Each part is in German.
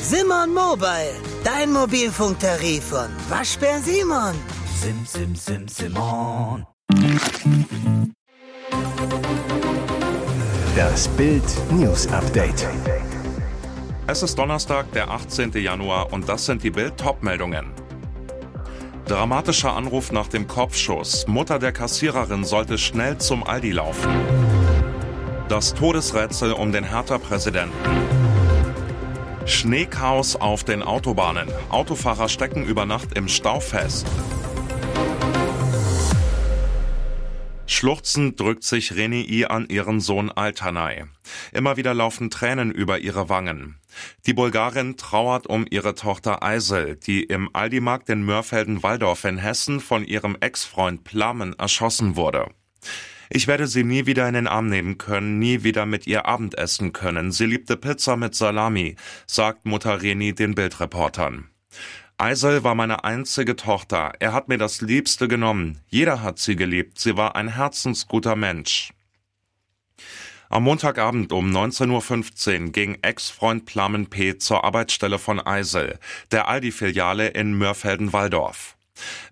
Simon Mobile, dein Mobilfunktarif von Waschbär Simon. Sim, sim, sim, Simon. Das Bild News Update. Es ist Donnerstag, der 18. Januar und das sind die Bild Topmeldungen. Dramatischer Anruf nach dem Kopfschuss. Mutter der Kassiererin sollte schnell zum Aldi laufen. Das Todesrätsel um den Hertha-Präsidenten. Schneechaos auf den Autobahnen. Autofahrer stecken über Nacht im Stau fest. Schluchzend drückt sich Renii an ihren Sohn Altanay. Immer wieder laufen Tränen über ihre Wangen. Die Bulgarin trauert um ihre Tochter Eisel, die im Aldi-Markt in Mörfelden-Walldorf in Hessen von ihrem Ex-Freund Plamen erschossen wurde. Ich werde sie nie wieder in den Arm nehmen können, nie wieder mit ihr Abendessen können. Sie liebte Pizza mit Salami, sagt Mutter Reni den Bildreportern. Eisel war meine einzige Tochter. Er hat mir das Liebste genommen. Jeder hat sie geliebt. Sie war ein herzensguter Mensch. Am Montagabend um 19.15 Uhr ging Ex-Freund Plamen P. zur Arbeitsstelle von Eisel, der Aldi-Filiale in Mörfelden-Walldorf.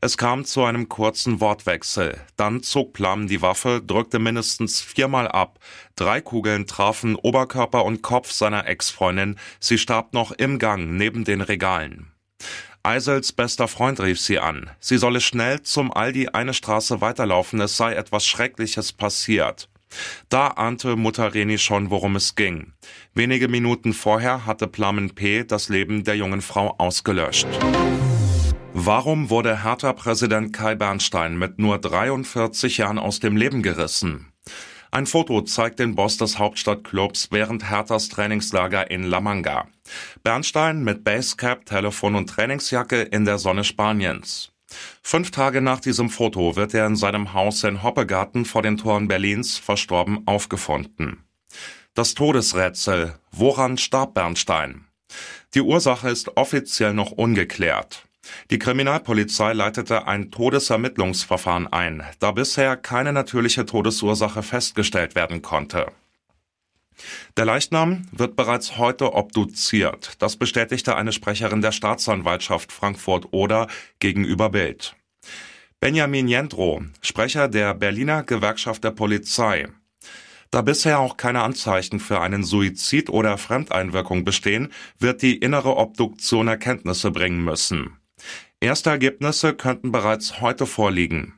Es kam zu einem kurzen Wortwechsel. Dann zog Plamen die Waffe, drückte mindestens viermal ab. Drei Kugeln trafen Oberkörper und Kopf seiner Ex-Freundin. Sie starb noch im Gang neben den Regalen. Eisels bester Freund rief sie an. Sie solle schnell zum Aldi eine Straße weiterlaufen, es sei etwas Schreckliches passiert. Da ahnte Mutter Reni schon, worum es ging. Wenige Minuten vorher hatte Plamen P. das Leben der jungen Frau ausgelöscht. Warum wurde Hertha-Präsident Kai Bernstein mit nur 43 Jahren aus dem Leben gerissen? Ein Foto zeigt den Boss des Hauptstadtclubs während Herthas Trainingslager in La Manga. Bernstein mit Basecap, Telefon und Trainingsjacke in der Sonne Spaniens. Fünf Tage nach diesem Foto wird er in seinem Haus in Hoppegarten vor den Toren Berlins verstorben aufgefunden. Das Todesrätsel. Woran starb Bernstein? Die Ursache ist offiziell noch ungeklärt. Die Kriminalpolizei leitete ein Todesermittlungsverfahren ein, da bisher keine natürliche Todesursache festgestellt werden konnte. Der Leichnam wird bereits heute obduziert. Das bestätigte eine Sprecherin der Staatsanwaltschaft Frankfurt-Oder gegenüber Bild. Benjamin Jendro, Sprecher der Berliner Gewerkschaft der Polizei. Da bisher auch keine Anzeichen für einen Suizid oder Fremdeinwirkung bestehen, wird die innere Obduktion Erkenntnisse bringen müssen. Erste Ergebnisse könnten bereits heute vorliegen.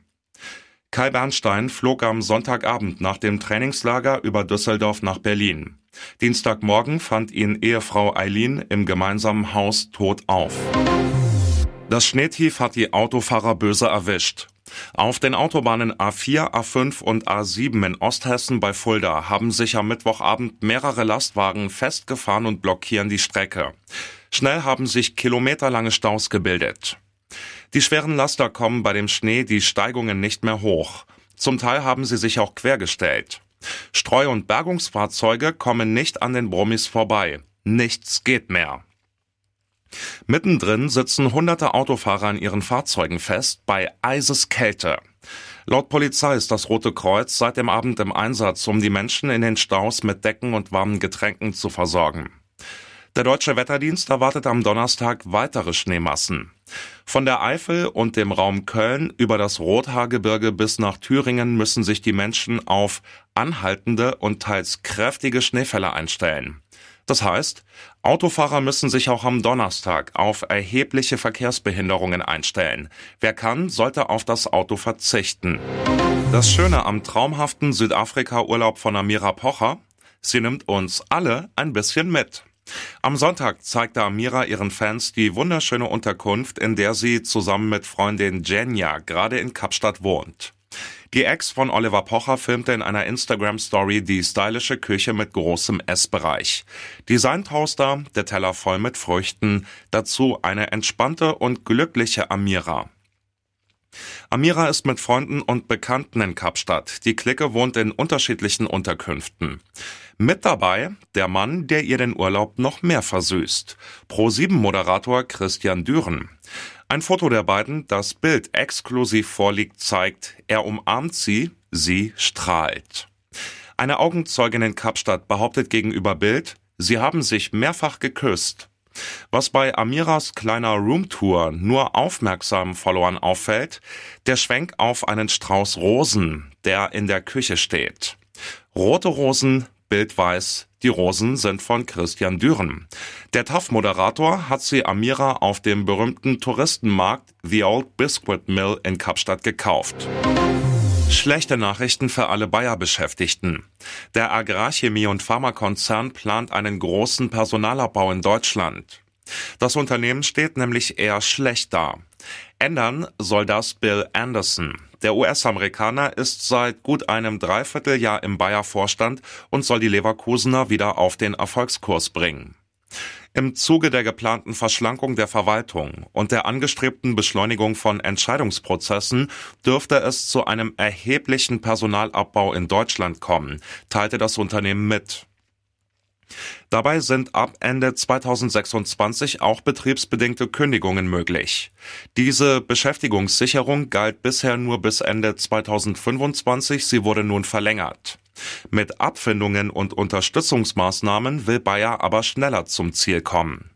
Kai Bernstein flog am Sonntagabend nach dem Trainingslager über Düsseldorf nach Berlin. Dienstagmorgen fand ihn Ehefrau Eileen im gemeinsamen Haus tot auf. Das Schneetief hat die Autofahrer böse erwischt. Auf den Autobahnen A4, A5 und A7 in Osthessen bei Fulda haben sich am Mittwochabend mehrere Lastwagen festgefahren und blockieren die Strecke. Schnell haben sich kilometerlange Staus gebildet. Die schweren Laster kommen bei dem Schnee die Steigungen nicht mehr hoch. Zum Teil haben sie sich auch quergestellt. Streu- und Bergungsfahrzeuge kommen nicht an den Brummis vorbei. Nichts geht mehr. Mittendrin sitzen hunderte Autofahrer in ihren Fahrzeugen fest bei Eiseskälte. Laut Polizei ist das Rote Kreuz seit dem Abend im Einsatz, um die Menschen in den Staus mit Decken und warmen Getränken zu versorgen. Der deutsche Wetterdienst erwartet am Donnerstag weitere Schneemassen. Von der Eifel und dem Raum Köln über das Rothaargebirge bis nach Thüringen müssen sich die Menschen auf anhaltende und teils kräftige Schneefälle einstellen. Das heißt, Autofahrer müssen sich auch am Donnerstag auf erhebliche Verkehrsbehinderungen einstellen. Wer kann, sollte auf das Auto verzichten. Das Schöne am traumhaften Südafrika-Urlaub von Amira Pocher, sie nimmt uns alle ein bisschen mit. Am Sonntag zeigte Amira ihren Fans die wunderschöne Unterkunft, in der sie zusammen mit Freundin Jenja gerade in Kapstadt wohnt. Die Ex von Oliver Pocher filmte in einer Instagram-Story die stylische Küche mit großem Essbereich. Designtoaster, der Teller voll mit Früchten, dazu eine entspannte und glückliche Amira. Amira ist mit Freunden und Bekannten in Kapstadt. Die Clique wohnt in unterschiedlichen Unterkünften. Mit dabei der Mann, der ihr den Urlaub noch mehr versüßt. Pro-7-Moderator Christian Düren. Ein Foto der beiden, das Bild exklusiv vorliegt, zeigt, er umarmt sie, sie strahlt. Eine Augenzeugin in Kapstadt behauptet gegenüber Bild, Sie haben sich mehrfach geküsst. Was bei Amiras kleiner Roomtour nur aufmerksamen Followern auffällt, der Schwenk auf einen Strauß Rosen, der in der Küche steht. Rote Rosen, bildweiß, die Rosen sind von Christian Düren. Der TAF-Moderator hat sie Amira auf dem berühmten Touristenmarkt The Old Biscuit Mill in Kapstadt gekauft. Schlechte Nachrichten für alle Bayer-Beschäftigten. Der Agrarchemie- und Pharmakonzern plant einen großen Personalabbau in Deutschland. Das Unternehmen steht nämlich eher schlecht da. Ändern soll das Bill Anderson. Der US-Amerikaner ist seit gut einem Dreivierteljahr im Bayer-Vorstand und soll die Leverkusener wieder auf den Erfolgskurs bringen. Im Zuge der geplanten Verschlankung der Verwaltung und der angestrebten Beschleunigung von Entscheidungsprozessen dürfte es zu einem erheblichen Personalabbau in Deutschland kommen, teilte das Unternehmen mit. Dabei sind ab Ende 2026 auch betriebsbedingte Kündigungen möglich. Diese Beschäftigungssicherung galt bisher nur bis Ende 2025, sie wurde nun verlängert. Mit Abfindungen und Unterstützungsmaßnahmen will Bayer aber schneller zum Ziel kommen.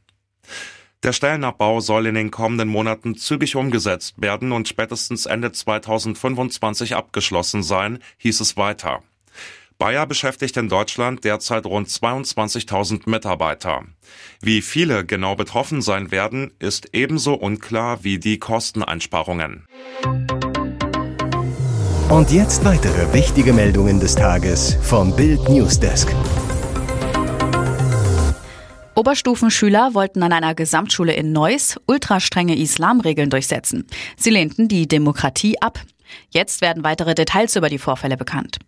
Der Stellenabbau soll in den kommenden Monaten zügig umgesetzt werden und spätestens Ende 2025 abgeschlossen sein, hieß es weiter. Bayer beschäftigt in Deutschland derzeit rund 22.000 Mitarbeiter. Wie viele genau betroffen sein werden, ist ebenso unklar wie die Kosteneinsparungen. Und jetzt weitere wichtige Meldungen des Tages vom Bild Newsdesk. Oberstufenschüler wollten an einer Gesamtschule in Neuss ultrastrenge Islamregeln durchsetzen. Sie lehnten die Demokratie ab. Jetzt werden weitere Details über die Vorfälle bekannt.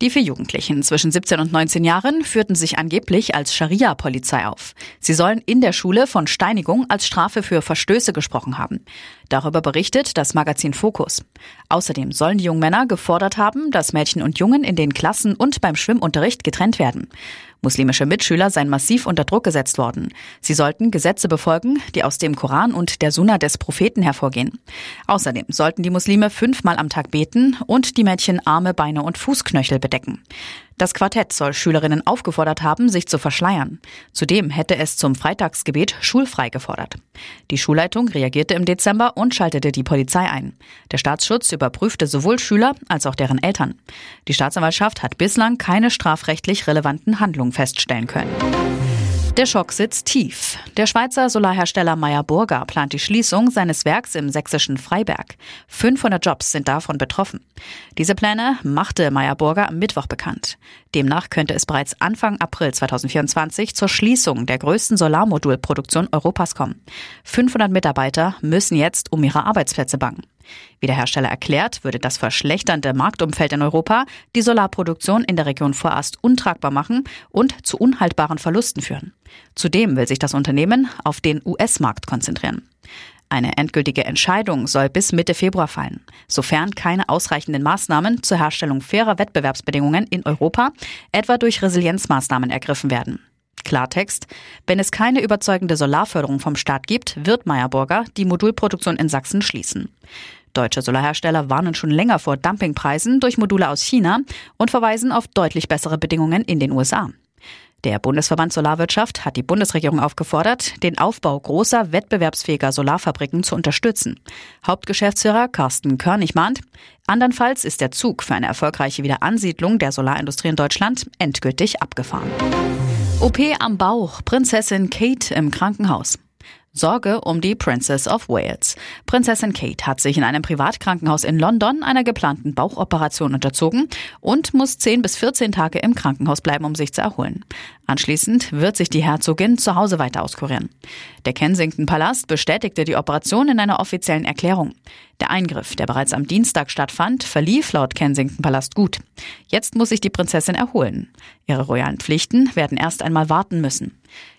Die vier Jugendlichen zwischen 17 und 19 Jahren führten sich angeblich als Scharia-Polizei auf. Sie sollen in der Schule von Steinigung als Strafe für Verstöße gesprochen haben. Darüber berichtet das Magazin Fokus. Außerdem sollen die jungen Männer gefordert haben, dass Mädchen und Jungen in den Klassen und beim Schwimmunterricht getrennt werden. Muslimische Mitschüler seien massiv unter Druck gesetzt worden. Sie sollten Gesetze befolgen, die aus dem Koran und der Sunna des Propheten hervorgehen. Außerdem sollten die Muslime fünfmal am Tag beten und die Mädchen Arme, Beine und Fußknöchel bedecken. Das Quartett soll Schülerinnen aufgefordert haben, sich zu verschleiern. Zudem hätte es zum Freitagsgebet schulfrei gefordert. Die Schulleitung reagierte im Dezember und schaltete die Polizei ein. Der Staatsschutz überprüfte sowohl Schüler als auch deren Eltern. Die Staatsanwaltschaft hat bislang keine strafrechtlich relevanten Handlungen feststellen können. Der Schock sitzt tief. Der Schweizer Solarhersteller Meyer Burger plant die Schließung seines Werks im sächsischen Freiberg. 500 Jobs sind davon betroffen. Diese Pläne machte Meyer Burger am Mittwoch bekannt. Demnach könnte es bereits Anfang April 2024 zur Schließung der größten Solarmodulproduktion Europas kommen. 500 Mitarbeiter müssen jetzt um ihre Arbeitsplätze bangen. Wie der Hersteller erklärt, würde das verschlechternde Marktumfeld in Europa die Solarproduktion in der Region vorerst untragbar machen und zu unhaltbaren Verlusten führen. Zudem will sich das Unternehmen auf den US-Markt konzentrieren. Eine endgültige Entscheidung soll bis Mitte Februar fallen, sofern keine ausreichenden Maßnahmen zur Herstellung fairer Wettbewerbsbedingungen in Europa, etwa durch Resilienzmaßnahmen, ergriffen werden. Klartext, wenn es keine überzeugende Solarförderung vom Staat gibt, wird Meyerburger die Modulproduktion in Sachsen schließen. Deutsche Solarhersteller warnen schon länger vor Dumpingpreisen durch Module aus China und verweisen auf deutlich bessere Bedingungen in den USA. Der Bundesverband Solarwirtschaft hat die Bundesregierung aufgefordert, den Aufbau großer, wettbewerbsfähiger Solarfabriken zu unterstützen. Hauptgeschäftsführer Carsten Körnig mahnt, andernfalls ist der Zug für eine erfolgreiche Wiederansiedlung der Solarindustrie in Deutschland endgültig abgefahren. OP am Bauch, Prinzessin Kate im Krankenhaus. Sorge um die Princess of Wales. Prinzessin Kate hat sich in einem Privatkrankenhaus in London einer geplanten Bauchoperation unterzogen und muss 10 bis 14 Tage im Krankenhaus bleiben, um sich zu erholen. Anschließend wird sich die Herzogin zu Hause weiter auskurieren. Der Kensington Palast bestätigte die Operation in einer offiziellen Erklärung. Der Eingriff, der bereits am Dienstag stattfand, verlief laut Kensington Palast gut. Jetzt muss sich die Prinzessin erholen. Ihre royalen Pflichten werden erst einmal warten müssen.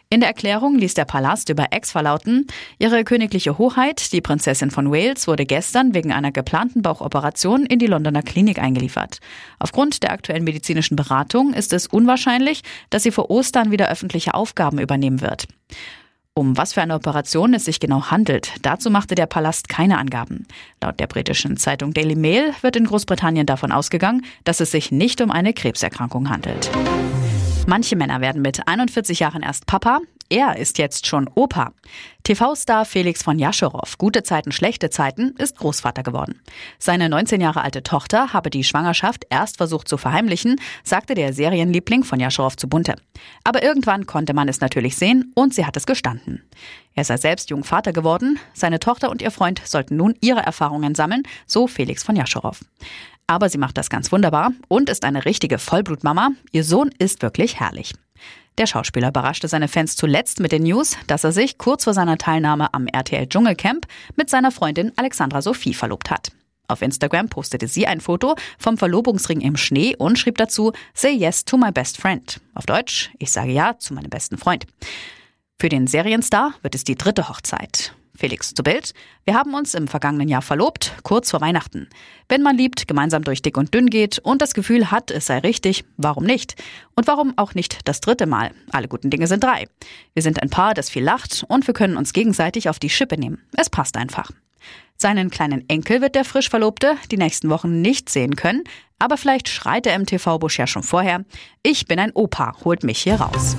In der Erklärung ließ der Palast über Ex verlauten, ihre königliche Hoheit, die Prinzessin von Wales, wurde gestern wegen einer geplanten Bauchoperation in die Londoner Klinik eingeliefert. Aufgrund der aktuellen medizinischen Beratung ist es unwahrscheinlich, dass sie vor Ostern wieder öffentliche Aufgaben übernehmen wird. Um was für eine Operation es sich genau handelt, dazu machte der Palast keine Angaben. Laut der britischen Zeitung Daily Mail wird in Großbritannien davon ausgegangen, dass es sich nicht um eine Krebserkrankung handelt. Manche Männer werden mit 41 Jahren erst Papa, er ist jetzt schon Opa. TV-Star Felix von Jascherow, gute Zeiten, schlechte Zeiten, ist Großvater geworden. Seine 19 Jahre alte Tochter habe die Schwangerschaft erst versucht zu verheimlichen, sagte der Serienliebling von Jascherow zu Bunte. Aber irgendwann konnte man es natürlich sehen und sie hat es gestanden. Er sei selbst jung Vater geworden, seine Tochter und ihr Freund sollten nun ihre Erfahrungen sammeln, so Felix von Jascherow. Aber sie macht das ganz wunderbar und ist eine richtige Vollblutmama. Ihr Sohn ist wirklich herrlich. Der Schauspieler überraschte seine Fans zuletzt mit den News, dass er sich kurz vor seiner Teilnahme am RTL Dschungelcamp mit seiner Freundin Alexandra Sophie verlobt hat. Auf Instagram postete sie ein Foto vom Verlobungsring im Schnee und schrieb dazu Say yes to my best friend. Auf Deutsch, ich sage ja zu meinem besten Freund. Für den Serienstar wird es die dritte Hochzeit. Felix zu Bild. Wir haben uns im vergangenen Jahr verlobt, kurz vor Weihnachten. Wenn man liebt, gemeinsam durch dick und dünn geht und das Gefühl hat, es sei richtig, warum nicht? Und warum auch nicht das dritte Mal? Alle guten Dinge sind drei. Wir sind ein Paar, das viel lacht und wir können uns gegenseitig auf die Schippe nehmen. Es passt einfach. Seinen kleinen Enkel wird der frisch Verlobte die nächsten Wochen nicht sehen können, aber vielleicht schreit er im TV-Busch ja schon vorher, ich bin ein Opa, holt mich hier raus.